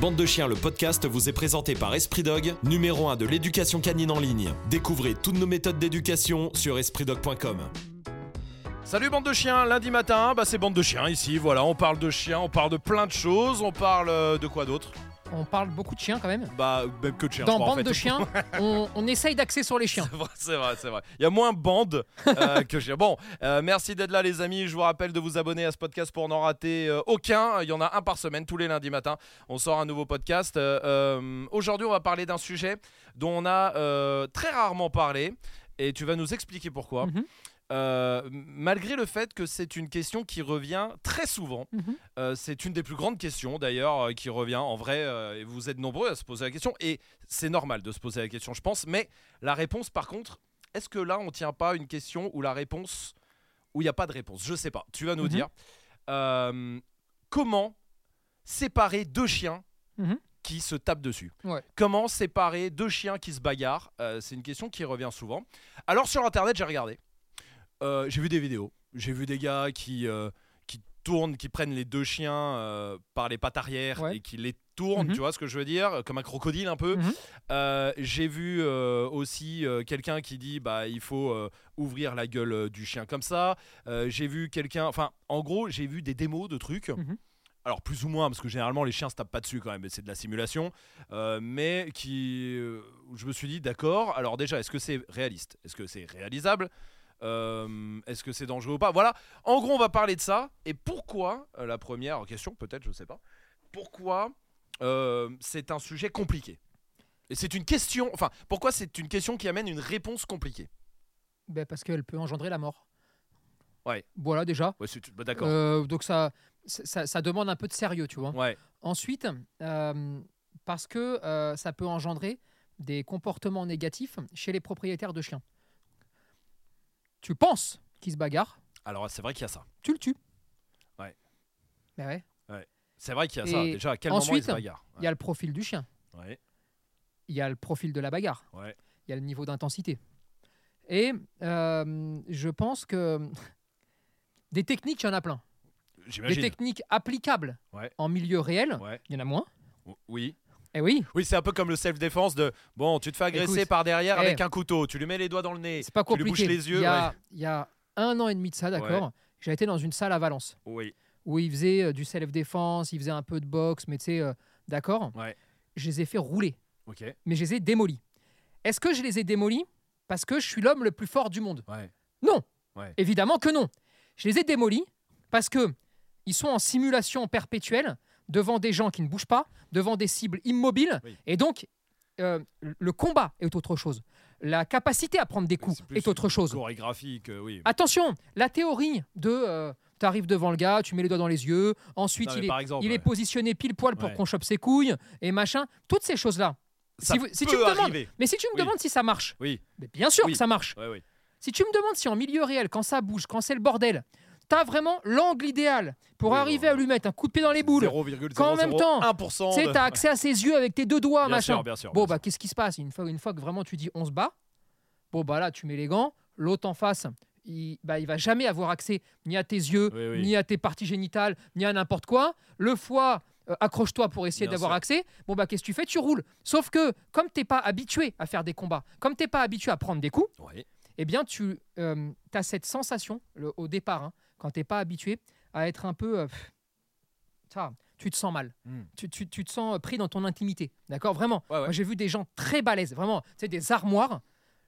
Bande de chiens, le podcast vous est présenté par Esprit Dog, numéro 1 de l'éducation canine en ligne. Découvrez toutes nos méthodes d'éducation sur espritdog.com. Salut bande de chiens, lundi matin, bah c'est bande de chiens ici, voilà, on parle de chiens, on parle de plein de choses, on parle euh, de quoi d'autre? On parle beaucoup de chiens quand même. Bah même que de chiens. Dans je crois, en Bande fait. de chiens, on, on essaye d'axer sur les chiens. C'est vrai, c'est vrai, c'est vrai. Il y a moins bande euh, que chiens. Bon, euh, merci d'être là les amis. Je vous rappelle de vous abonner à ce podcast pour n'en rater euh, aucun. Il y en a un par semaine, tous les lundis matins. On sort un nouveau podcast. Aujourd'hui, on va parler d'un sujet dont on a très rarement parlé. Et tu vas nous expliquer pourquoi. Mhm. Euh, malgré le fait que c'est une question qui revient très souvent, Mhm. Euh, c'est une des plus grandes questions d'ailleurs euh, qui revient en vrai, et vous êtes nombreux à se poser la question, et c'est normal de se poser la question, je pense, mais la réponse par contre, est-ce que là on tient pas une question où la réponse, où il n'y a pas de réponse? Je sais pas, tu vas nous Mhm. dire. Comment séparer deux chiens Mhm. qui se tapent dessus? Ouais. Comment séparer deux chiens qui se bagarrent? Euh, C'est une question qui revient souvent. Alors sur internet, j'ai regardé. Euh, j'ai vu des vidéos. J'ai vu des gars qui, euh, qui tournent, qui prennent les deux chiens euh, par les pattes arrière Ouais. et qui les tournent, Mhm. tu vois ce que je veux dire Comme un crocodile un peu. Mhm. J'ai vu aussi quelqu'un qui dit bah il faut ouvrir la gueule du chien comme ça. J'ai vu quelqu'un, enfin en gros j'ai vu des démos de trucs. Mhm. Alors plus ou moins parce que généralement les chiens se tapent pas dessus quand même, mais c'est de la simulation. Euh, mais qui, euh, je me suis dit d'accord. Alors déjà est-ce que c'est réaliste? Est-ce que c'est réalisable? Euh, Est-ce que c'est dangereux ou pas? Voilà. En gros on va parler de ça et pourquoi euh, la première question peut-être je sais pas. Pourquoi euh, c'est un sujet compliqué? Et c'est une question, enfin, pourquoi c'est une question qui amène une réponse compliquée? Ben, parce qu'elle peut engendrer la mort. Ouais. Voilà déjà. Ouais, bah, d'accord. Donc ça, ça, ça demande un peu de sérieux, tu vois. Ouais, Ensuite, parce que ça peut engendrer des comportements négatifs chez les propriétaires de chiens. Tu penses qu'ils se bagarrent, alors c'est vrai qu'il y a ça. tu le tues. Ouais. Ben ouais. C'est vrai qu'il y a ça. Déjà, à quel moment il se bagarre? Il y a le profil du chien, Ouais, il y a le profil de la bagarre. ouais. il y a le niveau d'intensité. Et euh, je pense que des techniques, il y en a plein. Des techniques applicables Ouais. en milieu réel, Ouais. il y en a moins. Oui. Eh oui, Oui, c'est un peu comme le self-défense de bon, tu te fais agresser Écoute, par derrière eh, avec un couteau, tu lui mets les doigts dans le nez, pas tu lui bouches les yeux. il, y a, il y a un an et demi de ça, d'accord J'ai été dans une salle à Valence ouais. Oui. où ils faisaient euh, du self-défense, ils faisaient un peu de boxe, mais tu sais, euh, d'accord Ouais. Je les ai fait rouler, Ok. mais je les ai démolis. Est-ce que je les ai démolis parce que je suis l'homme le plus fort du monde? Ouais. Non. Ouais. Évidemment que non. Je les ai démolis parce que ils sont en simulation perpétuelle devant des gens qui ne bougent pas, devant des cibles immobiles, Oui. et donc euh, le combat est autre chose. La capacité à prendre des coups est autre chose. Chorégraphique, euh, oui. Attention, la théorie de tu arrives devant le gars, tu mets les doigts dans les yeux, ensuite Non, il, est, par exemple, il est ouais. positionné pile poil pour Ouais. qu'on chope ses couilles et machin, toutes ces choses-là. Si tu me demandes-. Mais si tu me Oui. demandes si ça marche, Oui. mais bien sûr Oui. que ça marche. Si tu me demandes si en milieu réel, quand ça bouge, quand c'est le bordel, t'as vraiment l'angle idéal pour Oui, arriver bon. à lui mettre un coup de pied dans les boules. 0,001%. Qu'en même temps, 1% Tu de- t'as accès à ses yeux avec tes deux doigts, Bien machin. sûr, bien sûr. Bon, bah, qu'est-ce qui se passe? Une fois, une fois que vraiment tu dis on se bat, bon, bah là, tu mets les gants, l'autre en face, il, bah, il va jamais avoir accès ni à tes yeux, Oui, oui. ni à tes parties génitales, ni à n'importe quoi. Le foie, euh, accroche-toi pour essayer d'avoir accès. Bon, bah, qu'est-ce que tu fais? Tu roules. Sauf que, comme t'es pas habitué à faire des combats, comme t'es pas habitué à prendre des coups. Ouais. eh bien, tu as cette sensation le- au départ, hein, quand tu n'es pas habitué, à être un peu. euh, ça, tu te sens mal. Mm. Tu, tu- tu te sens pris dans ton intimité. D'accord Vraiment. Ouais, ouais. Moi, j'ai vu des gens très balèzes. Vraiment. Tu sais, des armoires.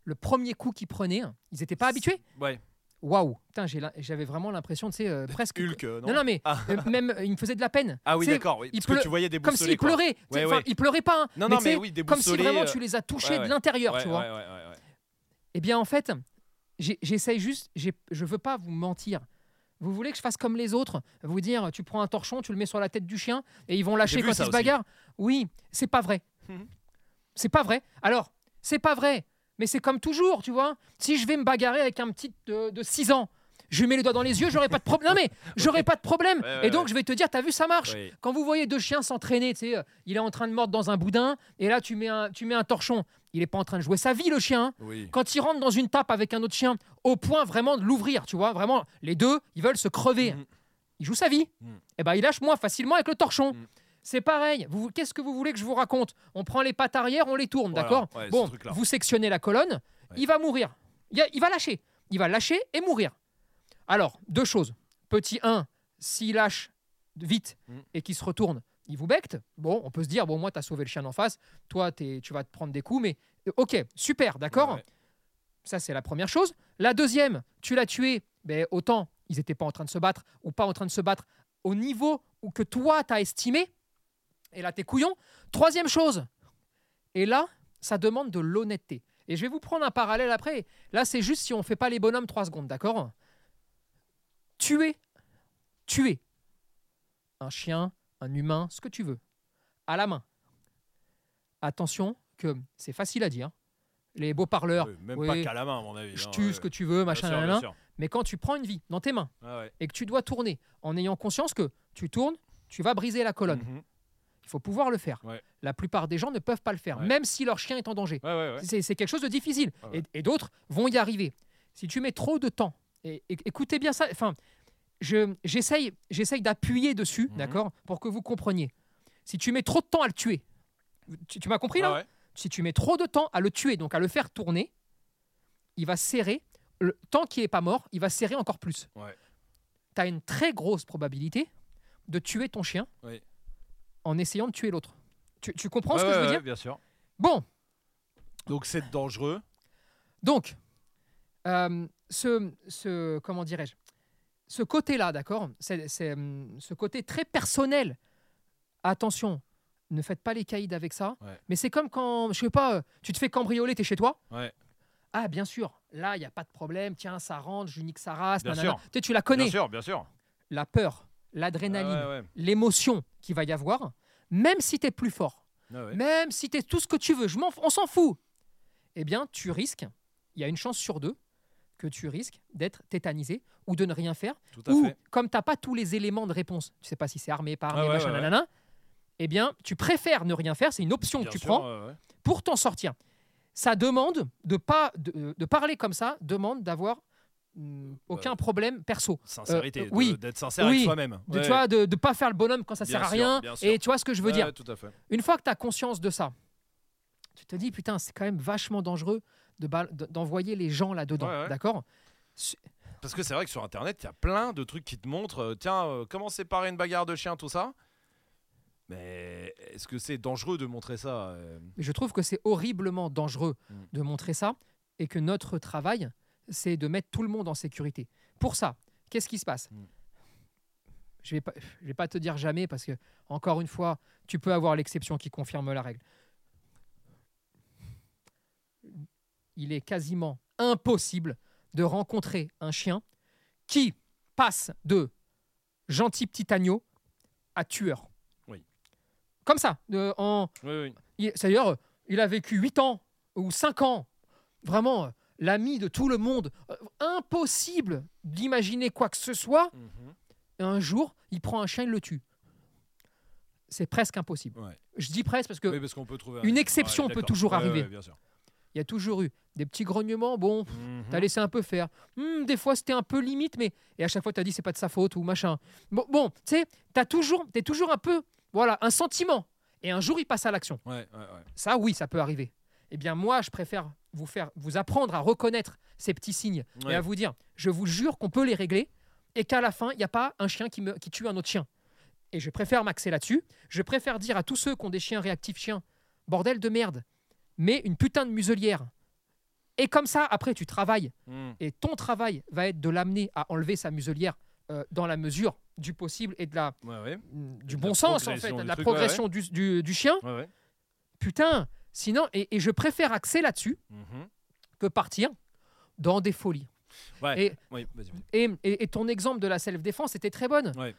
Le premier coup qu'ils prenaient, ils n'étaient pas habitués. Ouais. Waouh Putain, j'avais vraiment l'impression, tu sais, euh, presque. Hulk, euh, non non, non, mais Ah. euh, même, il me faisait de la peine. Ah oui, d'accord. Oui. il Parce que pleu- tu voyais des Comme s'il pleurait. Ouais, ouais. Il pleurait pas. hein, Non, non, mais oui, des Comme si vraiment tu les as touchés ouais, de l'intérieur, tu vois. Eh bien, en fait, j'essaye juste, je veux pas vous mentir. Vous voulez que je fasse comme les autres Vous dire, tu prends un torchon, tu le mets sur la tête du chien et ils vont lâcher quand ils se bagarrent Oui, c'est pas vrai. Mhm. C'est pas vrai. Alors, c'est pas vrai, mais c'est comme toujours, tu vois. Si je vais me bagarrer avec un petit de, de 6 ans, je lui mets les doigts dans les yeux, j'aurai pas de problème. Non mais, j'aurai pas de problème. Ouais, ouais, et donc, je vais te dire, t'as vu, ça marche. Oui. Quand vous voyez deux chiens s'entraîner, tu sais, euh, il est en train de mordre dans un boudin, et là, tu mets un, tu mets un torchon. Il est pas en train de jouer sa vie, le chien. hein. Oui. Quand il rentre dans une tape avec un autre chien, au point vraiment de l'ouvrir, tu vois, vraiment, les deux, ils veulent se crever. Mhm. Il joue sa vie. Mhm. Et ben, il lâche moins facilement avec le torchon. Mhm. C'est pareil. Vous, qu'est-ce que vous voulez que je vous raconte? On prend les pattes arrière, on les tourne, Voilà, d'accord? Ouais, Bon, vous sectionnez la colonne, il va mourir. Il va lâcher. Il va lâcher et mourir. Alors, deux choses. Petit 1, s'il lâche vite Mm. et qu'il se retourne, il vous becte. Bon, on peut se dire, bon, moi, tu as sauvé le chien d'en face. Toi, t'es- tu vas te prendre des coups, mais euh, ok, super, d'accord Ouais. Ça, c'est la première chose. La deuxième, tu l'as tué, ben, autant ils n'étaient pas en train de se battre ou pas en train de se battre au niveau où que toi, tu as estimé. Et là, t'es couillon. Troisième chose, et là, ça demande de l'honnêteté. Et je vais vous prendre un parallèle après. Là, c'est juste si on fait pas les bonhommes trois secondes, d'accord Tuer, tuer un chien, un humain, ce que tu veux, à la main. Attention que c'est facile à dire. Les beaux parleurs, Oui, même oui, pas qu'à la main, à mon avis. je hein, tue ouais. ce que tu veux, Bien machin, sûr, bien sûr. mais quand tu prends une vie dans tes mains ouais. et que tu dois tourner en ayant conscience que tu tournes, tu vas briser la colonne. Mhm. Il faut pouvoir le faire. Ouais. La plupart des gens ne peuvent pas le faire, même si leur chien est en danger. C'est quelque chose de difficile. Ah et d'autres vont y arriver. Si tu mets trop de temps, et, et- écoutez bien ça, enfin, je- j'essaye j'essaye d'appuyer dessus, Mhm. d'accord, pour que vous compreniez. Si tu mets trop de temps à le tuer, tu, tu m'as compris là Ah ouais. Si tu mets trop de temps à le tuer, donc à le faire tourner, il va serrer. Le tant qu'il n'est pas mort, il va serrer encore plus. Ouais. Tu as une très grosse probabilité de tuer ton chien Oui. en essayant de tuer l'autre. Tu, tu comprends ce que je veux dire Bien sûr. Bon, Donc c'est dangereux. Donc, euh, ce, ce- comment dirais-je Ce côté-là, d'accord c'est, hum, Ce côté très personnel. Attention, ne faites pas les caïds avec ça. Ouais. Mais c'est comme quand, je sais pas, euh, tu te fais cambrioler, t'es chez toi. Ouais. Ah, bien sûr, là, il n'y a pas de problème. Tiens, ça rentre, je nique sa race. Bien nanana. sûr. Tu sais, tu la connais. Bien sûr, bien sûr. La peur, l'adrénaline, Ah ouais, l'émotion qu'il va y avoir, même si tu es plus fort, Ah même si tu es tout ce que tu veux, je on s'en fout. Eh bien, tu risques, il y a une chance sur deux que tu risques d'être tétanisé ou de ne rien faire. Tout à Ou, fait. comme tu n'as pas tous les éléments de réponse, tu sais pas si c'est armé, pas armé, Ah ouais, machin, ouais, ouais. nanana, eh bien, tu préfères ne rien faire, c'est une option Bien que tu sûr, prends pour t'en sortir. Ça demande de pas de, de parler comme ça, demande d'avoir hum, aucun problème perso. Sincérité. Euh, oui. D'être sincère Oui. avec soi-même. De, tu vois, de ne pas faire le bonhomme quand ça Bien sert à rien. sûr. Et tu vois ce que je veux dire. ouais, tout à fait. Une fois que tu as conscience de ça, tu te dis, putain, c'est quand même vachement dangereux de- d'envoyer les gens là-dedans. Ouais, ouais. D'accord? Parce que c'est vrai que sur internet, il y a plein de trucs qui te montrent euh, tiens, euh, comment séparer une bagarre de chien, tout ça? Mais est-ce que c'est dangereux de montrer ça euh, Mais je trouve que c'est horriblement dangereux Mm. de montrer ça et que notre travail, c'est de mettre tout le monde en sécurité. Pour ça, qu'est-ce qui se passe? Mm. Je vais pas, je vais pas te dire jamais parce que encore une fois, tu peux avoir l'exception qui confirme la règle. Il est quasiment impossible de rencontrer un chien qui passe de gentil petit agneau à tueur. Oui. Comme ça, en, Oui, C'est-à-dire, il a vécu 8 ans ou 5 ans. Vraiment, euh, l'ami de tout le monde. Euh, impossible d'imaginer quoi que ce soit. Mhm. Et un jour, il prend un chien, il le tue. C'est presque impossible. Ouais. Je dis presque parce que Oui, parce qu'on peut trouver un- une Ouais, exception peut toujours Ouais, arriver. ouais, bien sûr. Il y a toujours eu des petits grognements. Bon, pff, Mhm. t'as laissé un peu faire. Hmm, des fois, c'était un peu limite, mais. Et à chaque fois, t'as dit c'est pas de sa faute ou machin. Bon, bon tu sais, t'as toujours, t'es toujours un peu. Voilà, un sentiment. Et un jour, il passe à l'action. Ouais, ouais, ouais. Ça, oui, ça peut arriver. Eh bien, moi, je préfère vous faire, vous apprendre à reconnaître ces petits signes et à vous dire, je vous jure qu'on peut les régler et qu'à la fin, il n'y a pas un chien qui, me, qui tue un autre chien. Et je préfère m'axer là-dessus. Je préfère dire à tous ceux qui ont des chiens réactifs chiens, bordel de merde, mets une putain de muselière. Et comme ça, après, tu travailles. Mhm. Et ton travail va être de l'amener à enlever sa muselière euh, dans la mesure du possible et de la, Ouais, ouais. du de bon la sens, en fait, progression de du la truc, ouais, progression du- du- du chien. Putain, sinon, et, et je préfère axer là-dessus Mhm. que partir dans des folies. Ouais. Et, Oui, et, et- ton exemple de la self-défense était très bonne. Ouais.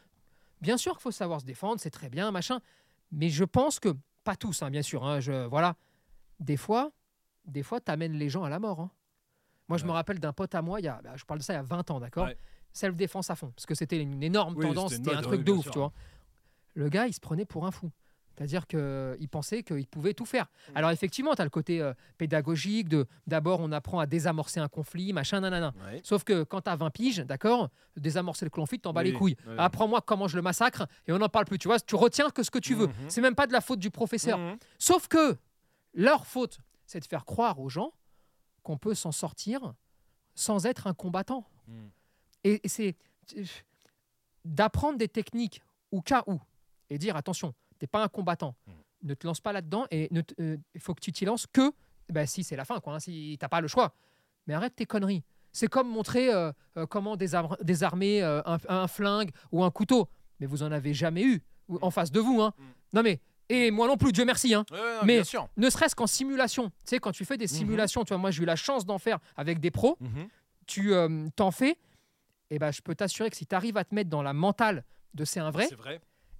Bien sûr qu'il faut savoir se défendre, c'est très bien, machin. Mais je pense que, pas tous, hein, bien sûr, hein, je, voilà. Des fois, des fois, t'amènes les gens à la mort. hein. Moi, je me rappelle d'un pote à moi, il y a, bah, je parle de ça il y a 20 ans, d'accord? Ouais. Self-défense à fond. Parce que c'était une énorme Oui, tendance, c'était un truc de ouf, sûr. tu vois? Le gars, il se prenait pour un fou. C'est-à-dire qu'ils pensaient qu'ils pouvaient tout faire. Mm. Alors effectivement, tu as le côté euh, pédagogique de d'abord on apprend à désamorcer un conflit, machin, nanana. Ouais. Sauf que quand tu as 20 piges, d'accord, désamorcer le conflit, t'en bats les Oui, couilles. Apprends-moi comment je le massacre et on n'en parle plus. Tu vois, tu retiens que ce que tu veux. Mhm. C'est même pas de la faute du professeur. Mhm. Sauf que leur faute, c'est de faire croire aux gens qu'on peut s'en sortir sans être un combattant. Mhm. Et, et c'est d'apprendre des techniques au cas où et dire attention, t'es pas un combattant, Mhm. ne te lance pas là-dedans et euh, il faut que tu t'y lances que ben, si c'est la fin, quoi, hein, si t'as pas le choix. Mais arrête tes conneries. C'est comme montrer euh, euh, comment désar- désarmer un, un flingue ou un couteau. Mais vous en avez jamais eu ou- en face de vous. Hein. Non mais, et moi non plus, Dieu merci. Hein Ouais, ouais, non, Mais- ne serait-ce qu'en simulation. Tu sais, quand tu fais des Mhm. simulations, tu vois, moi j'ai eu la chance d'en faire avec des pros, Mhm. tu euh, t'en fais, et ben je peux t'assurer que si tu arrives à te mettre dans la mentale de c'est un vrai,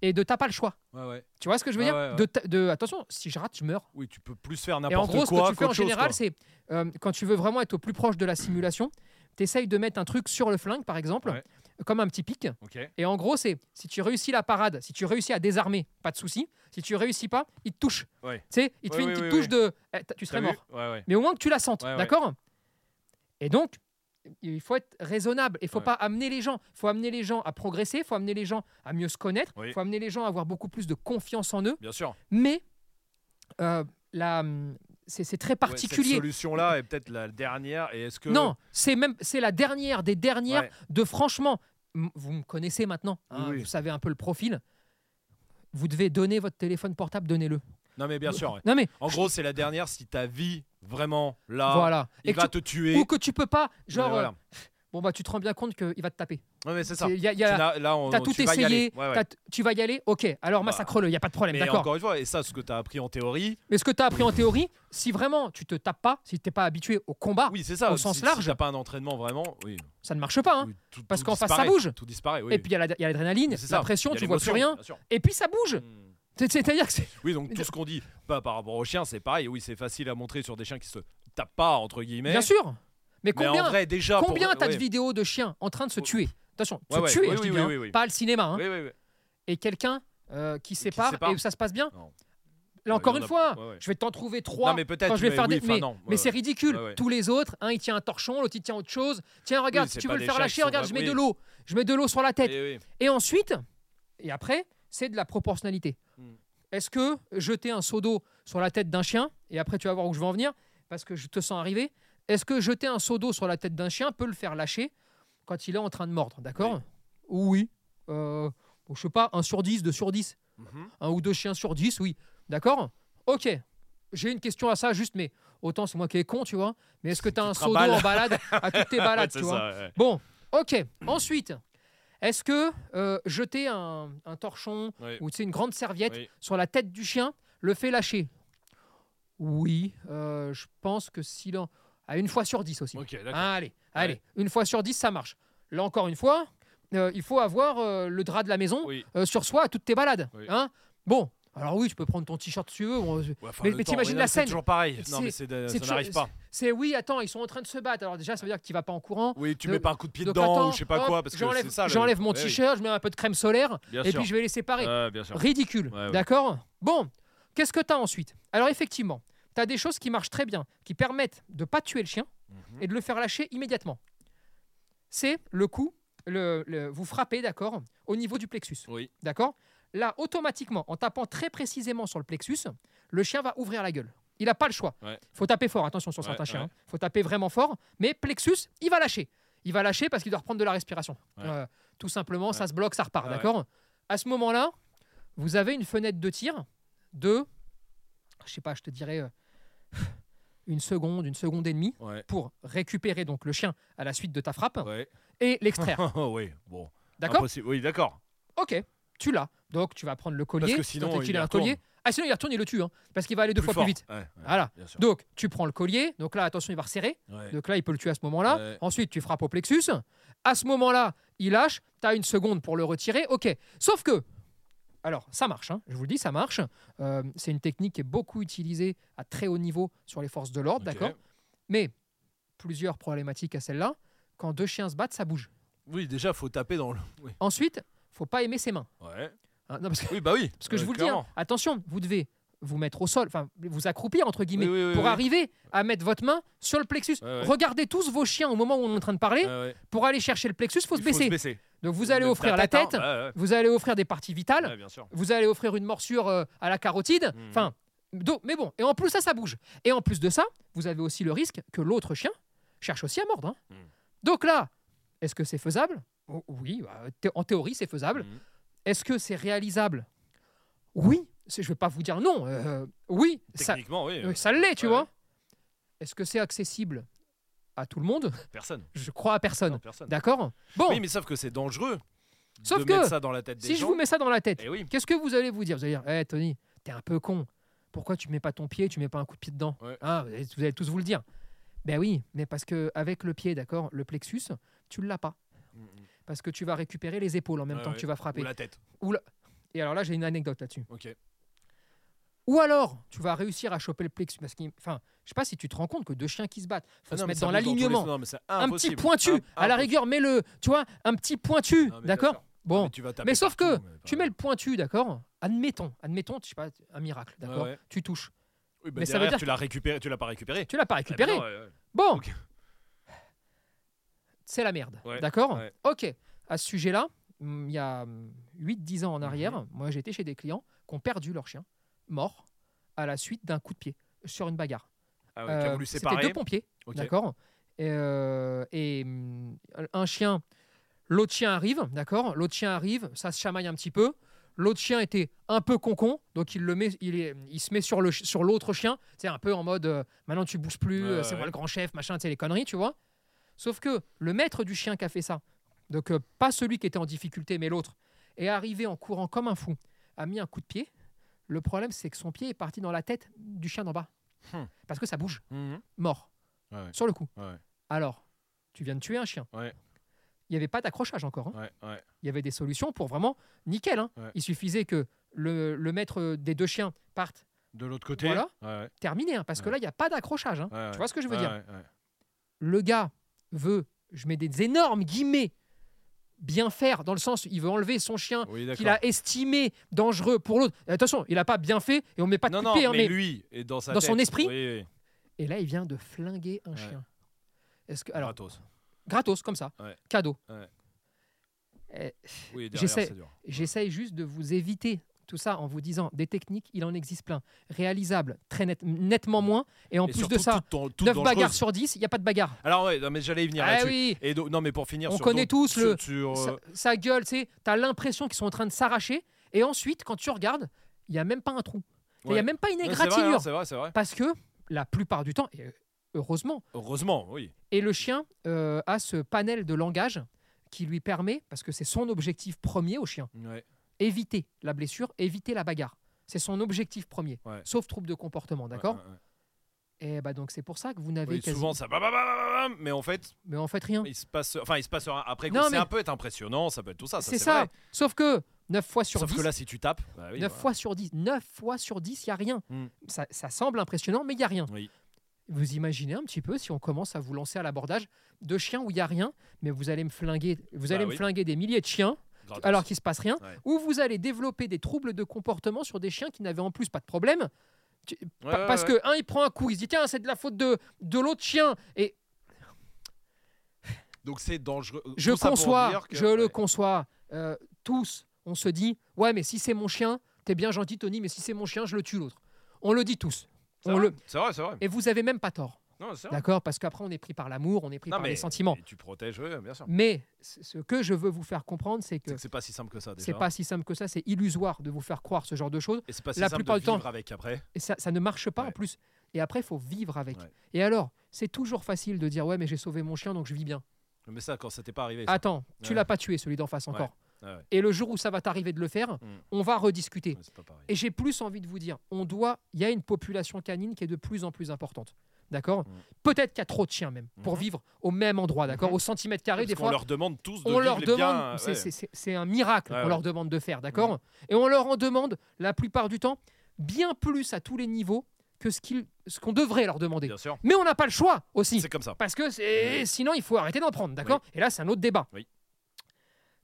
et de t'as pas le choix. Ouais. Tu vois ce que je veux dire? De, Attention, si je rate, je meurs. Oui, tu peux plus faire Et en n'importe gros, ce quoi. que tu fais en chose, général, quoi. c'est euh, quand tu veux vraiment être au plus proche de la simulation, tu essayes de mettre un truc sur le flingue, par exemple. Comme un petit pic. Et en gros, c'est si tu réussis la parade, si tu réussis à désarmer, pas de souci. Si tu réussis pas, il te touche. Ouais. Tu sais, il te Ouais, fait une petite touche de. eh, tu serais mort. Mais au moins que tu la sentes, d'accord? Et donc, il faut être raisonnable. Il faut Ouais. pas amener les gens. Il faut amener les gens à progresser. Il faut amener les gens à mieux se connaître. Il Oui. faut amener les gens à avoir beaucoup plus de confiance en eux. Bien sûr. Mais euh, la, c'est très Ouais, particulier. cette solution-là est peut-être la dernière. Et est-ce que. non, c'est même c'est la dernière des dernières Ouais. de franchement. Vous me connaissez maintenant. hein, Oui. Vous savez un peu le profil. Vous devez donner votre téléphone portable, donnez-le. Non, mais bien sûr. ouais. Non mais En gros, c'est la dernière si ta vie, vraiment, là, voilà. il Et va tu- te tuer. ou que tu peux pas, genre, voilà. euh, bon bah tu te rends bien compte qu'il va te taper. Ouais, mais c'est ça. Y a- y Tu a- n'as- là, on, T'as tout tu essayé. Ouais, ouais. tu vas y aller, ok, alors Bah, massacre-le, il n'y a pas de problème, d'accord. encore une fois, et ça, ce que tu as appris en théorie, Mais ce que tu as appris en théorie, si vraiment tu te tapes pas, si t'es pas habitué au combat, oui, ça. au sens si, large. Si t'as pas un entraînement vraiment, oui. ça ne marche pas. hein. oui, tout- Parce qu'en face, ça bouge. Tout disparaît, oui. Et puis il y a la- l'adrénaline, la ça. pression, tu vois plus rien, et puis ça bouge. Hmm. C'est- C'est-à-dire que c'est- Oui, donc tout ce qu'on dit, pas par rapport aux chiens, c'est pareil. Oui, c'est facile à montrer sur des chiens qui se tapent pas, entre guillemets. bien sûr. Mais Mais combien, en vrai, déjà. combien t'as de vidéos de chiens en train de se tuer? Attention, se ouais. tuer, Oui, je oui, dis oui, bien, oui, oui. pas le cinéma. hein. Et quelqu'un euh, qui sépare, et ça se passe bien? Non. Là encore en une a- fois, ouais, ouais. je vais t'en trouver trois. Non, mais peut-être. quand je vais mais faire oui, des. Mais, ouais, mais c'est ridicule. Tous les autres, un il tient un torchon, l'autre il tient autre chose. Tiens, regarde, Oui, si tu veux le faire lâcher, regarde, je mets de l'eau. Je mets de l'eau sur la tête. Et ensuite, et après, c'est de la proportionnalité. Hmm. Est-ce que jeter un seau d'eau sur la tête d'un chien, et après tu vas voir où je vais en venir, parce que je te sens arriver, est-ce que jeter un seau d'eau sur la tête d'un chien peut le faire lâcher quand il est en train de mordre D'accord Oui. Euh, bon, je sais pas, un sur 10, deux sur 10. Mhm. Un ou deux chiens sur 10, oui. D'accord Ok. J'ai une question à ça, juste, mais autant c'est moi qui est con, tu vois. Mais est-ce que tu as un seau d'eau en balade à toutes tes balades, Ouais, tu vois ça, ouais. Bon, ok. Ensuite, est-ce que euh, jeter un, un torchon ou une grande serviette Oui. sur la tête du chien le fait lâcher? Oui, euh, je pense que si l'on... À une fois sur 10 aussi. D'accord. allez, allez, une fois sur 10, ça marche. Là encore une fois, euh, il faut avoir euh, le drap de la maison Oui. euh, sur soi à toutes tes balades. Oui. Hein bon, alors oui, tu peux prendre ton t-shirt si tu veux. Ouais, mais- mais t'imagines la scène. C'est toujours pareil. Non, mais de- ça n'arrive pas. C'est oui, attends, ils sont en train de se battre. Alors déjà, ça veut dire que tu vas pas en courant. Oui, tu Donc- mets pas un coup de pied dedans attends, ou je sais pas hop, quoi parce que j'enlève, mon t-shirt, je mets un peu de crème solaire Bien et sûr. puis je vais les séparer. Ridicule, ouais. d'accord? Bon, qu'est-ce que tu as ensuite? Alors effectivement, tu as des choses qui marchent très bien, qui permettent de pas tuer le chien Mhm. et de le faire lâcher immédiatement. C'est le coup, le, le- vous frappez, d'accord, au niveau du plexus, Oui. d'accord? Là, automatiquement, en tapant très précisément sur le plexus, le chien va ouvrir la gueule. Il n'a pas le choix. Ouais. faut taper fort, attention sur Ouais, certains chiens. ouais. Il faut taper vraiment fort, mais plexus, il va lâcher. Il va lâcher parce qu'il doit reprendre de la respiration. Euh, tout simplement, ça se bloque, ça repart, d'accord? À ce moment-là, vous avez une fenêtre de tir de, je sais pas, je te dirais euh, une seconde, une seconde et demie Ouais. pour récupérer donc le chien à la suite de ta frappe Ouais. et l'extraire. oui, bon. D'accord. Oui, d'accord. Ok, tu l'as. Donc tu vas prendre le collier. Parce que sinon, il qu'il a un collier. Ah sinon il retourne, il le tue, hein, parce qu'il va aller deux fois fort. plus vite. Ouais, Voilà. Donc tu prends le collier. Donc là, attention, il va resserrer. Donc là, il peut le tuer à ce moment-là. Ensuite, tu frappes au plexus. À ce moment-là, il lâche. Tu as une seconde pour le retirer. OK. Sauf que, alors, ça marche. hein, je vous le dis, ça marche. Euh, c'est une technique qui est beaucoup utilisée à très haut niveau sur les forces de l'ordre. D'accord Mais plusieurs problématiques à celle-là. Quand deux chiens se battent, ça bouge. Oui, déjà, faut taper dans le. Oui. Ensuite, faut pas aimer ses mains. Ouais. Hein, non, parce que, Oui, bah oui. parce que je euh, vous le dis, hein, attention, vous devez vous mettre au sol, enfin vous accroupir entre guillemets, Oui, oui, oui, pour arriver à mettre votre main sur le plexus. Regardez tous vos chiens au moment où on est en train de parler. Pour aller chercher le plexus, faut se Il baisser. se baisser. Donc vous allez offrir la tête, vous allez offrir des parties vitales, Ouais, bien sûr. vous allez offrir une morsure euh, à la carotide. Mhm. Enfin, mais bon. Et en plus ça, ça bouge. Et en plus de ça, vous avez aussi le risque que l'autre chien cherche aussi à mordre. hein. Mhm. Donc là, est-ce que c'est faisable? O- Oui, bah, en théorie c'est faisable. Mhm. Est-ce que c'est réalisable? Oui. Je vais pas vous dire non. euh, oui, ça, Techniquement, oui. euh, ça l'est, tu Ouais. vois. Est-ce que c'est accessible? À tout le monde Personne. Je crois à personne. Non, personne. D'accord? Bon, Oui, mais sauf que c'est dangereux. Sauf de que, mettre ça dans la tête des si je vous mets ça dans la tête, Eh oui. qu'est-ce que vous allez vous dire? Vous allez dire, hé Tony, t'es un peu con. Pourquoi tu mets pas ton pied, tu mets pas un coup de pied dedans? Ouais. Hein, vous, allez, vous allez tous vous le dire. Ben oui, mais parce que avec le pied, d'accord, le plexus, tu l'as pas. Mm, mm. Parce que tu vas récupérer les épaules en même Ouais, temps ouais. que tu vas frapper. Ou la tête. Et alors là, j'ai une anecdote là-dessus. Ok. Ou alors, tu vas réussir à choper le plexus. Parce enfin, je sais pas si tu te rends compte que deux chiens qui se battent, faut Ah se non, mettre dans l'alignement. Un petit pointu, à la rigueur, mets-le, tu vois, un petit pointu, bien d'accord. Bon, Mais, tu vas taper mais sauf que mais tu mets le pointu, d'accord Admettons, admettons, je sais pas, un miracle, d'accord ouais. Tu touches. Oui, bah mais ça veut dire tu l'as récupéré, tu l'as pas récupéré. Tu l'as pas Ah, récupéré. non, ouais, ouais. Bon, c'est la merde, d'accord. Ok, à ce sujet-là, hum, il y a 8-10 ans en arrière, Mhm. moi j'étais chez des clients qui ont perdu leur chien, mort, à la suite d'un coup de pied sur une bagarre. Ah ouais, qui a Euh, C'était deux pompiers, d'accord Et, euh, et, hum, un chien, l'autre chien arrive, d'accord L'autre chien arrive, ça se chamaille un petit peu. L'autre chien était un peu concon, donc il le met, il, est, il se met sur le sur l'autre chien. C'est un peu en mode, euh, maintenant tu bouges plus, ouais, c'est moi le grand chef, machin, tu sais les conneries, tu vois. Sauf que le maître du chien qui a fait ça, donc euh, pas celui qui était en difficulté, mais l'autre, est arrivé en courant comme un fou, a mis un coup de pied. Le problème, c'est que son pied est parti dans la tête du chien d'en bas, Hmm. parce que ça bouge, Mhm. mort Ouais, ouais. sur le coup. Ouais, Alors, tu viens de tuer un chien. Il n'y avait pas d'accrochage encore. hein. Il y avait des solutions pour vraiment nickel. hein. Il suffisait que le, le maître des deux chiens parte De l'autre côté. Voilà. Terminé, hein, parce que là, il n'y a pas d'accrochage. Tu vois ce que je veux dire? Le gars veut, je mets des énormes guillemets, bien faire, dans le sens, il veut enlever son chien Oui, qu'il a estimé dangereux pour l'autre. Attention, il n'a pas bien fait et on met pas de Non, coup non, hein, mais, mais- lui, et dans sa dans son esprit, Oui, oui. Et là, il vient de flinguer un Ouais. chien. Est-ce que alors Gratos. gratos comme ça, Ouais. cadeau. Ouais. Eh. J'essaye juste de vous éviter tout ça en vous disant des techniques, il en existe plein. Réalisables, très net, nettement moins. Et en Et plus surtout, de ça, toutes dans- toutes 9 dangereuses. bagarres sur 10, il n'y a pas de bagarre. Alors, ouais, non, mais j'allais y venir Ah là-dessus. oui, Et donc- non, mais pour finir On sur connaît tous le- sur- euh, ça gueule, tu t'as l'impression qu'ils sont en train de s'arracher. Et ensuite, quand tu regardes, il n'y a même pas un trou. Il n'y a même pas une vrai, hein, égratignure. Vrai, vrai. parce que la plupart du temps, et heureusement, Heureusement, oui. et le chien euh, a ce panel de langage qui lui permet, parce que c'est son objectif premier au chien, Ouais. Éviter la blessure, éviter la bagarre. C'est son objectif premier, Ouais. sauf trouble de comportement, d'accord Ouais, ouais, ouais. Et bah donc c'est pour ça que vous n'avez Oui, quasi- souvent ça bah, bah, bah, bah, bah, mais en fait Mais en fait rien. il se passe enfin il se passe après c'est mais- un peu être impressionnant ça peut être tout ça, ça c'est ça. vrai. Sauf que 9 fois sur sauf 10, que là si tu tapes bah oui, 9 voilà. fois sur 10, 9 fois sur 10, il n'y a rien. Hmm. Ça, ça semble impressionnant, mais il n'y a rien. Oui. Vous imaginez un petit peu si on commence à vous lancer à l'abordage de chiens où il n'y a rien, mais vous allez me flinguer, vous Bah allez me oui. flinguer des milliers de chiens Gratos. alors qu'il se passe rien, Ouais. ou vous allez développer des troubles de comportement sur des chiens qui n'avaient en plus pas de problème. Tu- Ouais, pa- ouais, parce que un il prend un coup, il se dit tiens c'est de la faute de, de l'autre chien et donc c'est dangereux je Tout conçois, que- je le conçois. euh, tous, on se dit ouais mais si c'est mon chien, t'es bien gentil Tony, mais si c'est mon chien, je le tue l'autre. On le dit tous. On vrai, le... c'est vrai Et vous avez même pas tort, d'accord Parce qu'après on est pris par l'amour, on est pris Non, par les sentiments. tu protèges oui, bien sûr Mais ce que je veux vous faire comprendre, c'est que c'est pas si simple que ça déjà c'est pas si simple que ça, c'est illusoire de vous faire croire ce genre de choses. et c'est pas si la simple plupart de du temps- vivre avec après Et ça, ça ne marche pas en plus. Et après, il faut vivre avec. Ouais. Et alors, c'est toujours facile de dire ouais, mais j'ai sauvé mon chien, donc je vis bien. mais ça quand ça t'est pas arrivé ça. Attends, tu l'as pas tué celui d'en face encore. Et le jour où ça va t'arriver de le faire, Mm. on va rediscuter. Et j'ai plus envie de vous dire, on doit, il y a une population canine qui est de plus en plus importante. D'accord Mm. Peut-être qu'il y a trop de chiens même pour Mhm. vivre au même endroit, d'accord Mhm. Au centimètre carré, parce des qu'on fois. leur demande tous de on vivre leur les demande, biens, c'est- ouais. un miracle Ouais, qu'on ouais. leur demande de faire, d'accord Et on leur en demande la plupart du temps bien plus à tous les niveaux que ce qu'ils- ce qu'on devrait leur demander. bien sûr Mais on n'a pas le choix aussi. c'est comme ça Parce que sinon, il faut arrêter d'en prendre, d'accord Et là, c'est un autre débat. Oui.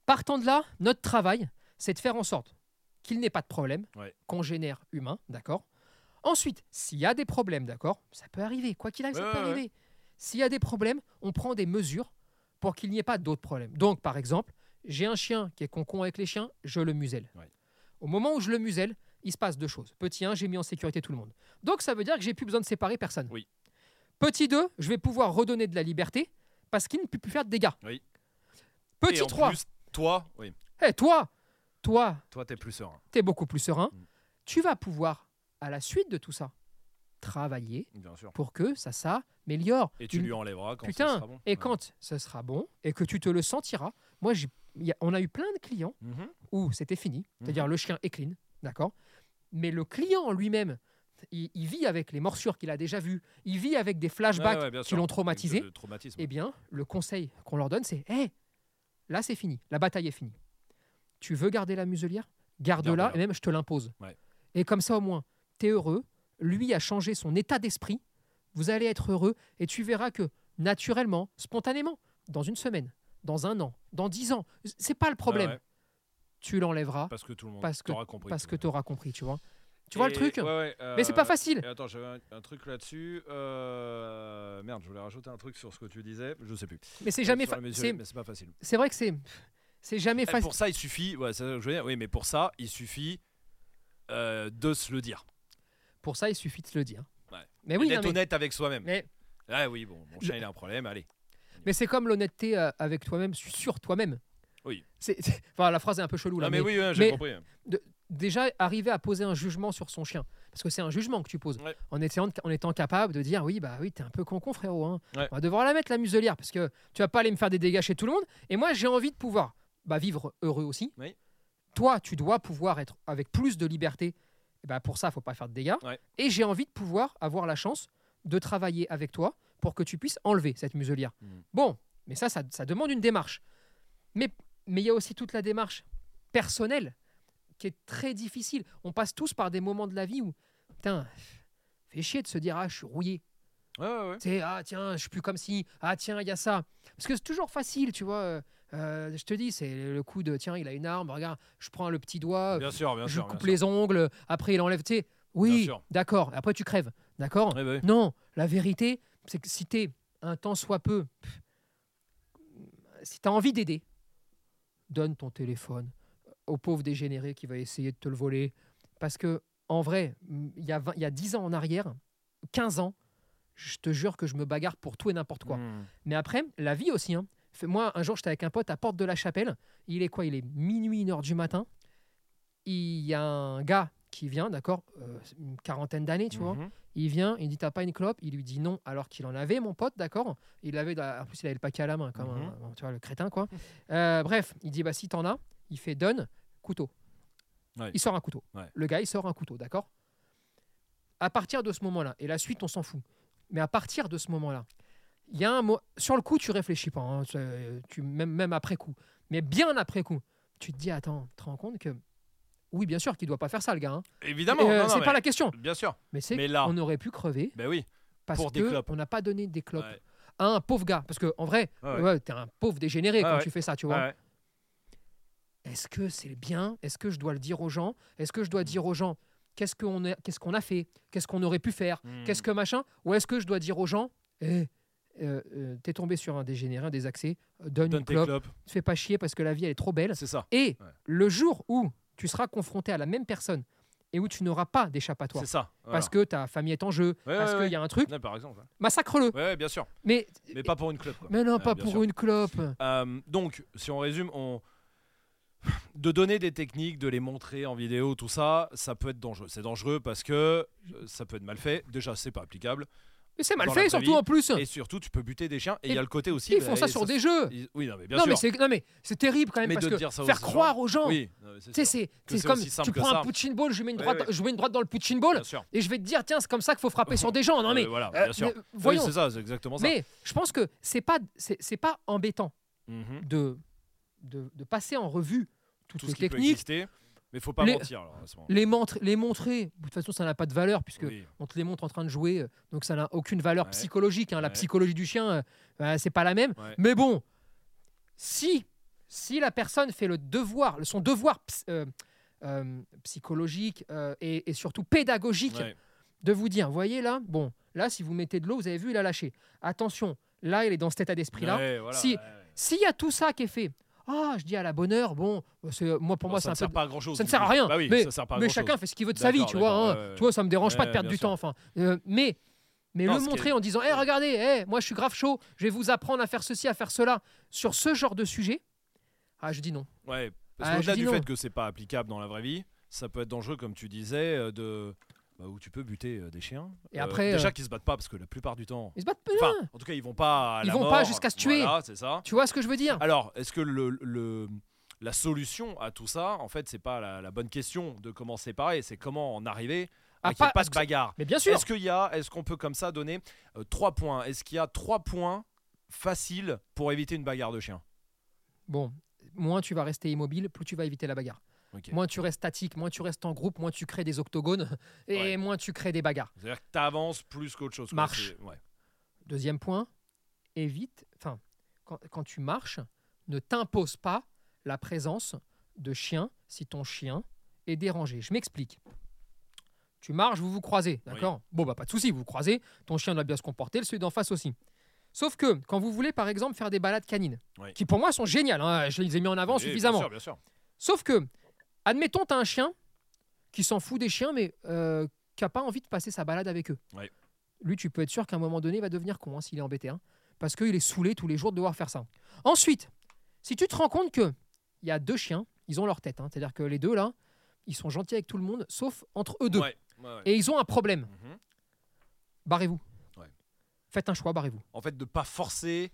Partant de là, notre travail, c'est de faire en sorte qu'il n'ait pas de problème, Ouais. congénère humain, d'accord Ensuite, s'il y a des problèmes, d'accord Ça peut arriver, quoi qu'il arrive, ça Ouais, peut ouais, arriver. S'il y a des problèmes, on prend des mesures pour qu'il n'y ait pas d'autres problèmes. Donc, par exemple, j'ai un chien qui est concon avec les chiens, je le muselle. Ouais. Au moment où je le muselle, il se passe deux choses. Petit 1, j'ai mis en sécurité tout le monde. Donc, ça veut dire que j'ai plus besoin de séparer personne. Oui. Petit 2, je vais pouvoir redonner de la liberté parce qu'il ne peut plus faire de dégâts. Oui. Et Petit en 3, plus, toi, oui, Eh, toi, toi, toi, t'es plus serein. tu es beaucoup plus serein. Mm. Tu vas pouvoir, à la suite de tout ça, travailler Bien sûr. pour que ça s'améliore. Et tu Une- lui enlèveras quand Putain, ce sera bon. et Ouais. quand ce sera bon et que tu te le sentiras, moi, j'ai- a- on a eu plein de clients Mhm. où c'était fini, Mhm. c'est-à-dire le chien est clean, d'accord? Mais le client en lui-même, il, il vit avec les morsures qu'il a déjà vues, il vit avec des flashbacks ouais, qui l'ont traumatisé. Eh bien, le conseil qu'on leur donne, c'est Hé, là, c'est fini, la bataille est finie. Tu veux garder la muselière? Garde-la, Garde-la. et même je te l'impose. Ouais. Et comme ça, au moins, tu es heureux. Lui a changé son état d'esprit. Vous allez être heureux, et tu verras que naturellement, spontanément, dans une semaine, dans un an, dans dix ans, c'est pas le problème. Ouais, ouais, Tu l'enlèveras parce que tout le monde parce que- t'aura compris. parce que le tu auras compris, tu vois. Tu vois le truc? ouais, ouais, Mais c'est pas euh, facile. attends, j'avais un, un truc là-dessus. euh, Merde, je voulais rajouter un truc sur ce que tu disais. Je sais plus. Mais c'est jamais fa- mesure, mais c'est pas facile. c'est vrai que c'est c'est jamais Eh, facile. pour ça, il suffit. Ça je veux dire. Oui, mais pour ça, il suffit euh, de se le dire. Pour ça, il suffit de se le dire. Ouais. Mais oui, non, d'être mais, honnête avec soi-même. mais, Ah oui, bon, mon chien, il a un problème. Allez. mais c'est comme l'honnêteté euh, avec toi-même, sur toi-même. Oui. C'est, c'est- enfin, la phrase est un peu chelou là. Ah, mais, mais oui, ouais, j'ai mais- compris. déjà arriver à poser un jugement sur son chien, parce que c'est un jugement que tu poses, Ouais. en, étant, en étant capable de dire oui, bah oui, t'es un peu con frérot. Hein. Ouais. On va devoir la mettre la muselière parce que tu vas pas aller me faire des dégâts chez tout le monde. Et moi, j'ai envie de pouvoir bah, vivre heureux aussi. Oui. Toi, tu dois pouvoir être avec plus de liberté. Et bah, pour ça, faut pas faire de dégâts. Ouais. Et j'ai envie de pouvoir avoir la chance de travailler avec toi pour que tu puisses enlever cette muselière. Mhm. Bon, mais ça, ça, ça demande une démarche. Mais mais il y a aussi toute la démarche personnelle qui est très difficile. On passe tous par des moments de la vie où, putain, fait chier de se dire ah je suis rouillé. Ouais, ouais, ah tiens, je suis plus comme si, ah tiens, il y a ça. Parce que c'est toujours facile, tu vois. Euh, je te dis, c'est le coup de tiens, il a une arme, regarde, je prends le petit doigt, Bien sûr, bien je sûr. coupe bien les ongles, après il enlève, tu sais. Oui, d'accord, après tu crèves, d'accord. Non, la vérité, c'est que si t'es un temps soit peu, pff, si t'as envie d'aider, donne ton téléphone au pauvre dégénéré qui va essayer de te le voler. Parce que, en vrai, il y, a 20 il y a 10 ans en arrière, 15 ans, je te jure que je me bagarre pour tout et n'importe quoi. Mhm. Mais après, la vie aussi. Hein. Moi, un jour, j'étais avec un pote à Porte de la Chapelle. Il est quoi? Il est minuit, une heure du matin. Il y a un gars qui vient, d'accord euh, Une quarantaine d'années, tu vois. Mhm. Il vient, il dit T'as pas une clope? Il lui dit non, alors qu'il en avait, mon pote, d'accord Il avait, en plus, il avait le paquet à la main, comme un- tu vois, le crétin, quoi. Euh, bref, il dit Bah, si t'en as, il fait donne, couteau. Ouais. Il sort un couteau. Ouais. Le gars, il sort un couteau, d'accord À partir de ce moment-là, et la suite, on s'en fout. Mais à partir de ce moment-là, il y a un mot. Sur le coup, tu réfléchis pas, hein, tu, même, même après coup. Mais bien après coup, tu te dis Attends, tu te rends compte que. Oui, bien sûr qu'il doit pas faire ça, le gars. hein. Évidemment. Euh, c'est pas la question. Bien sûr. Mais c'est qu'on aurait pu crever Ben oui. parce Pour des que clopes. on n'a pas donné des clopes Ouais. à un pauvre gars. Parce que en vrai, Ouais, ouais. ouais, t'es un pauvre dégénéré quand tu fais ça, tu vois. Est-ce que c'est bien? Est-ce que je dois le dire aux gens? Est-ce que je dois dire aux gens qu'est-ce qu'on a, qu'est-ce qu'on a fait? Qu'est-ce qu'on aurait pu faire? Mhm. Qu'est-ce que machin? Ou est-ce que je dois dire aux gens Eh, euh, euh, t'es tombé sur un dégénéré, un désaxé, euh, donne, Donne une clope, clopes. te fais pas chier parce que la vie elle est trop belle. C'est ça. Et Ouais. le jour où tu seras confronté à la même personne et où tu n'auras pas d'échappatoire C'est ça. parce que ta famille est en jeu, Ouais, parce ouais, qu'il y a un truc, par exemple. massacre-le. Ouais, bien sûr. Mais, Mais pas pour une clope. Quoi. mais non, pas pour sûr. une clope. Euh, donc, si on résume, on... de donner des techniques, de les montrer en vidéo, tout ça, ça peut être dangereux. C'est dangereux parce que ça peut être mal fait. Déjà, c'est pas applicable. Mais c'est mal fait, surtout vie. en plus. Et surtout, tu peux buter des chiens. Et il y a le côté aussi. Ils bah, font ça sur des jeux. ils- Oui, non, mais bien non, sûr. mais non, mais c'est terrible quand même Mais parce de que faire croire aux gens. Oui, c'est comme tu prends un punching ball, je mets une droite, je mets une droite dans le punching ball et je vais te dire tiens c'est comme ça qu'il faut frapper sur des gens. Non mais, voilà, euh, bien sûr. Oui, voyons. c'est ça, c'est exactement ça. mais je pense que c'est pas embêtant Mhm. de, passer en revue toutes Tout les techniques. Mais faut pas Les- mentir. alors, à ce moment. les montrer, les montrer. De toute façon ça n'a pas de valeur puisque Oui. on te les montre en train de jouer, euh, donc ça n'a aucune valeur Ouais. psychologique. hein. La Ouais. psychologie du chien, euh, bah, c'est pas la même. Ouais. Mais bon, si si la personne fait le devoir, son devoir euh, euh, psychologique et, et surtout pédagogique de vous dire, voyez là, bon, là, si vous mettez de l'eau, vous avez vu, il a lâché. Attention, là, il est dans cet état d'esprit-là. Voilà, Si-. S'il y a tout ça qui est fait, ah, je dis à la bonne heure, bon, moi, pour Bon, moi, ça ne un sert peu... pas à grand chose. Ça ne sert à rien. Bah oui, mais ça sert pas à mais grand-chose. chacun fait ce qu'il veut de sa vie, tu vois. hein. Tu vois, ça me dérange pas de perdre du sûr. temps, enfin. Euh, mais mais Non, le est- montrer en disant, hé, regardez, hé, moi, je suis grave chaud, je vais vous apprendre à faire ceci, à faire cela, sur ce genre de sujet. Ah, je dis non. Ouais, parce Ah, qu'au-delà du non. fait que c'est pas applicable dans la vraie vie, ça peut être dangereux, comme tu disais, euh, de bah, où tu peux buter euh, des chiens. Et Euh, après, déjà euh, qu'ils se battent pas, parce que la plupart du temps, Ils se battent pas. enfin, en tout cas, ils vont pas. À Ils la vont mort, pas jusqu'à se tuer. Voilà, c'est ça. Tu vois ce que je veux dire? Alors, est-ce que le, le- la solution à tout ça, en fait, c'est pas la, la bonne question de comment séparer, c'est comment en arriver Ah, à qu'il n'y ait pas- pas de bagarre. Mais bien sûr. Est-ce qu'il y a, est-ce qu'on peut comme ça donner euh, trois points? Est-ce qu'il y a trois points faciles pour éviter une bagarre de chien Bon, moins tu vas rester immobile, plus tu vas éviter la bagarre. Moins tu restes statique, moins tu restes en groupe, moins tu crées des octogones et Ouais. moins tu crées des bagarres. C'est-à-dire que tu avances plus qu'autre chose. Marche. Ouais. Deuxième point, évite, enfin, quand, quand tu marches, ne t'impose pas la présence de chiens si ton chien est dérangé. Je m'explique. Tu marches, vous vous croisez, d'accord? Bon, bah pas de souci, vous vous croisez, ton chien doit bien se comporter, le celui d'en face aussi. Sauf que quand vous voulez, par exemple, faire des balades canines, Oui. qui pour moi sont géniales, hein, je les ai mis en avant Oui, bien suffisamment. sûr, bien sûr. Sauf que, admettons, tu as un chien qui s'en fout des chiens, mais euh, qui n'a pas envie de passer sa balade avec eux. Ouais. Lui, tu peux être sûr qu'à un moment donné, il va devenir con hein, s'il est embêté. hein, parce qu'il est saoulé tous les jours de devoir faire ça. Ensuite, si tu te rends compte qu'il y a deux chiens, ils ont leur tête. hein, C'est-à-dire que les deux, là, ils sont gentils avec tout le monde, sauf entre eux deux. Ouais, ouais, ouais. Et ils ont un problème. Mhm. Barrez-vous. Faites un choix, barrez-vous. En fait, de pas forcer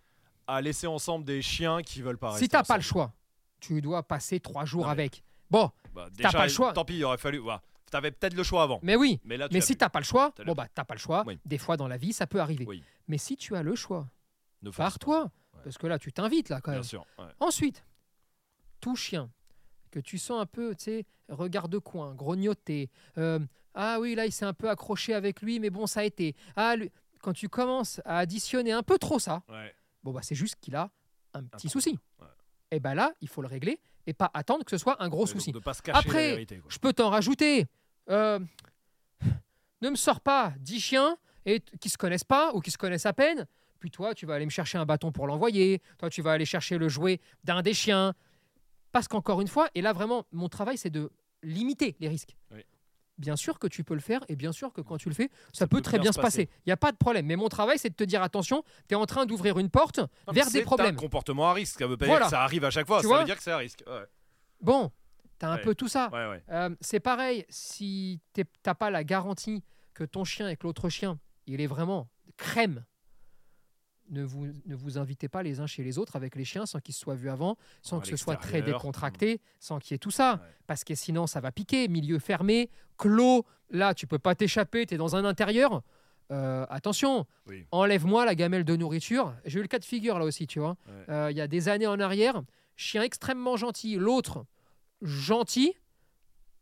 à laisser ensemble des chiens qui veulent pas rester. Si tu n'as pas le choix, tu dois passer trois jours Non, avec. Bon, Bah, t'as pas le choix. Tant pis, il aurait fallu. Voilà. T'avais peut-être le choix avant. mais oui, Mais là, tu Mais si t'as pas le choix, T'as bon bah t'as pas le choix. Oui. Des fois dans la vie, ça peut arriver. Oui. Mais si tu as le choix, Ne pars-toi, Ouais. parce que là tu t'invites là quand même. Bien sûr. ouais. Ensuite, tout chien que tu sens un peu, tu sais, regard de coin, grognoter. euh, ah oui, là il s'est un peu accroché avec lui, mais bon ça a été. Ah lui- quand tu commences à additionner un peu trop ça, Ouais. bon bah c'est juste qu'il a un petit souci. Et ben là, il faut le régler et pas attendre que ce soit un gros Ouais, souci. Pas Après, vérité. Je peux t'en rajouter. Euh, ne me sors pas 10 chiens et qui se connaissent pas ou qui se connaissent à peine. Puis toi, tu vas aller me chercher un bâton pour l'envoyer. Toi, tu vas aller chercher le jouet d'un des chiens. Parce qu'encore une fois, et là vraiment, mon travail, c'est de limiter les risques. Oui. Bien sûr que tu peux le faire et bien sûr que quand tu le fais, ça, peut, très bien se passer. Il n'y a pas de problème. Mais mon travail, c'est de te dire attention, tu es en train d'ouvrir une porte Non, vers c'est des problèmes. un comportement à risque. Ça veut pas Voilà. dire que ça arrive à chaque fois. Tu ça veut dire que c'est à risque. Ouais. Bon, tu as un Ouais. peu tout ça. Ouais, ouais. Euh, c'est pareil, si tu n'as pas la garantie que ton chien avec l'autre chien, il est vraiment crème, ne vous, ne vous invitez pas les uns chez les autres avec les chiens sans qu'ils se soient vus avant, sans que ce soit très décontracté, sans qu'il y ait tout ça. Ouais. Parce que sinon, ça va piquer. Milieu fermé, clos, là, tu peux pas t'échapper, tu es dans un intérieur. Euh, attention, Oui. enlève-moi la gamelle de nourriture. J'ai eu le cas de figure là aussi, tu vois. Ouais. Euh, Il y a des années en arrière, chien extrêmement gentil, l'autre gentil,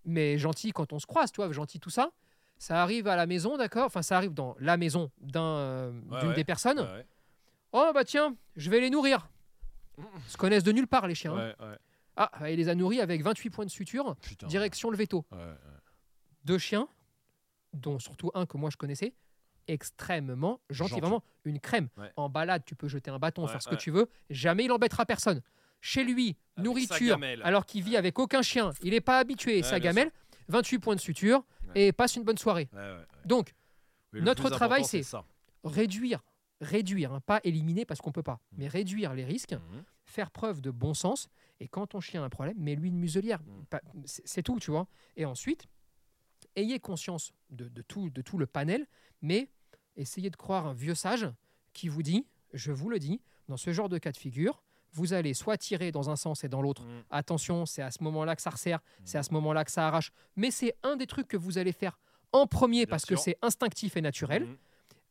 mais gentil quand on se croise, tu vois, gentil tout ça. Ça arrive à la maison, d'accord? Enfin, ça arrive dans la maison euh, Ouais, d'une ouais. des personnes. Oh bah tiens, je vais les nourrir. Ils se connaissent de nulle part les chiens. hein. Ouais, ouais. Ah, il les a nourris avec 28 points de suture, Putain. direction le veto. Ouais. Deux chiens, dont surtout un que moi je connaissais, extrêmement gentil, Gentil. vraiment une crème. En balade, tu peux jeter un bâton, faire ce que tu veux, jamais il embêtera personne. Chez lui, Avec nourriture, alors qu'il vit avec aucun chien, il n'est pas habitué, sa gamelle, 28 points de suture, et passe une bonne soirée. Donc, Oui, Notre travail, c'est- réduire, réduire, hein, pas éliminer parce qu'on peut pas, Mm. mais réduire les risques, Mhm. faire preuve de bon sens, et quand ton chien a un problème, mets-lui une muselière. Mm. Pas- C'est tout, tu vois. Et ensuite, ayez conscience de, de tout, de tout le panel, mais essayez de croire un vieux sage qui vous dit, je vous le dis, dans ce genre de cas de figure, vous allez soit tirer dans un sens et dans l'autre. Attention, c'est à ce moment-là que ça resserre, c'est à ce moment-là que ça arrache. Mais c'est un des trucs que vous allez faire en premier Bien parce que c'est instinctif et naturel.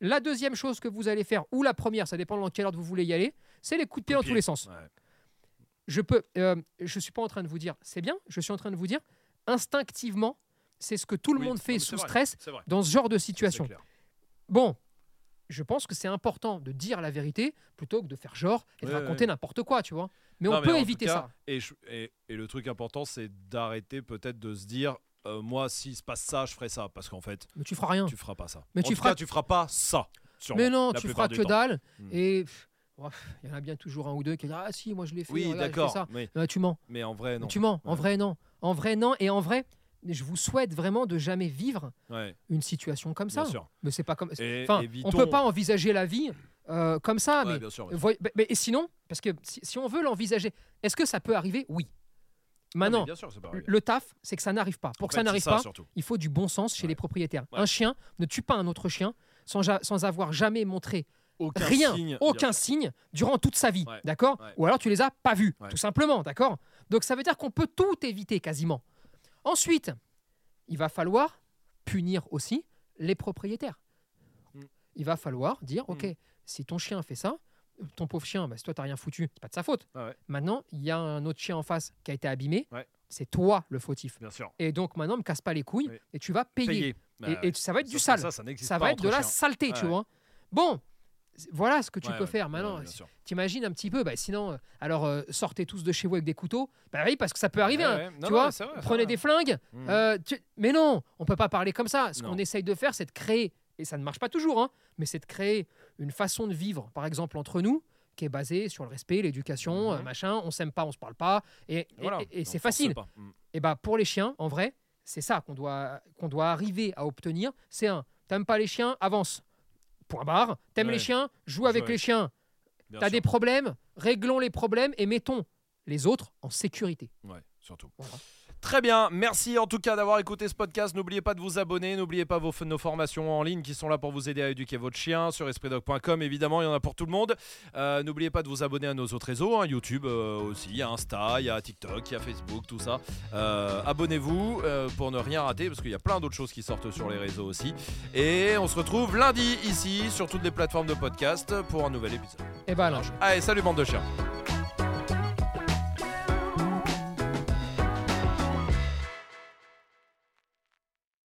La deuxième chose que vous allez faire, ou la première, ça dépend dans quelle ordre vous voulez y aller, c'est les coups de pied dans tous les sens. Ouais. Je peux, euh, je suis pas en train de vous dire c'est bien, je suis en train de vous dire instinctivement, c'est ce que tout le Oui, monde fait sous vrai, stress dans ce genre de situation. Bon, je pense que c'est important de dire la vérité plutôt que de faire genre et de Ouais, raconter ouais. n'importe quoi, tu vois. Mais Non, on mais peut éviter cas, ça. Et, je- et- et le truc important, c'est d'arrêter peut-être de se dire, euh, moi, s'il se passe ça, je ferai ça. Parce qu'en fait, Mais tu feras rien. tu feras pas ça. Mais en tu tout feras- cas, tu feras pas ça. sûrement, Mais non, tu feras que temps. dalle. Hmm. Et il y en a bien toujours un ou deux qui disent Ah si, moi je l'ai fait. Oui, d'accord. Ouais, tu mens. mais en vrai, non. Tu mens. En vrai, non. En vrai, non. Et en vrai, je vous souhaite vraiment de jamais vivre Ouais, une situation comme ça. bien sûr. Mais c'est pas comme. Et Enfin, évitons- on peut pas envisager la vie euh, comme ça. Ouais, mais, bien sûr, bien sûr. voyez- mais- mais- et sinon, parce que si, si on veut l'envisager, est-ce que ça peut arriver? Oui. Maintenant, sûr, le taf, c'est que ça n'arrive pas. Pour En que fait, ça n'arrive pas, surtout. il faut du bon sens chez Ouais. les propriétaires. Ouais. Un chien ne tue pas un autre chien sans, ja- sans avoir jamais montré Aucun rien, signe, aucun signe durant toute sa vie, Ouais. d'accord. Ou alors tu les as pas vus, tout simplement, d'accord Donc ça veut dire qu'on peut tout éviter quasiment. Ensuite, il va falloir punir aussi les propriétaires. Mm. Il va falloir dire, Mm. ok, si ton chien fait ça, ton pauvre chien, bah, si toi t'as rien foutu, c'est pas de sa faute. Ah ouais. Maintenant, il y a un autre chien en face qui a été abîmé, Ouais. c'est toi le fautif. Bien sûr. Et donc maintenant, me casse pas les couilles Oui. et tu vas payer. Payer. Et, Bah, et ça va être du sale. Ça, va être de la saleté, tu Ouais. vois. Bon, voilà ce que tu peux faire. Maintenant, t'imagines un petit peu, bah, sinon, euh, alors euh, sortez tous de chez vous avec des couteaux. Bah oui, parce que ça peut arriver. Hein. Non, tu non, vois, vrai, Prenez des flingues. Mhm. euh, tu- Mais non, on peut pas parler comme ça. Ce qu'on essaye de faire, c'est de créer, et ça ne marche pas toujours, hein, mais c'est de créer une façon de vivre, par exemple entre nous, qui est basée sur le respect, l'éducation, Mhm. euh, machin. On s'aime pas, on se parle pas, et, et- Voilà. et- et Non, c'est facile. Mm. Et bah pour les chiens, en vrai, c'est ça qu'on doit, qu'on doit arriver à obtenir. C'est un, t'aimes pas les chiens, avance. Point barre. T'aimes Ouais. les chiens, joue avec les chiens. T'as des problèmes, réglons les problèmes et mettons les autres en sécurité. Ouais, surtout. Voilà. Très bien, merci en tout cas d'avoir écouté ce podcast. N'oubliez pas de vous abonner, n'oubliez pas vos, nos formations en ligne qui sont là pour vous aider à éduquer votre chien sur espritdog.com. Évidemment, il y en a pour tout le monde. Euh, n'oubliez pas de vous abonner à nos autres réseaux, hein, YouTube euh, aussi, il y a Insta, il y a TikTok, il y a Facebook, tout ça. Euh, Abonnez-vous euh, pour ne rien rater parce qu'il y a plein d'autres choses qui sortent sur les réseaux aussi. Et on se retrouve lundi ici sur toutes les plateformes de podcast pour un nouvel épisode. Et bah alors. Allez, salut bande de chiens.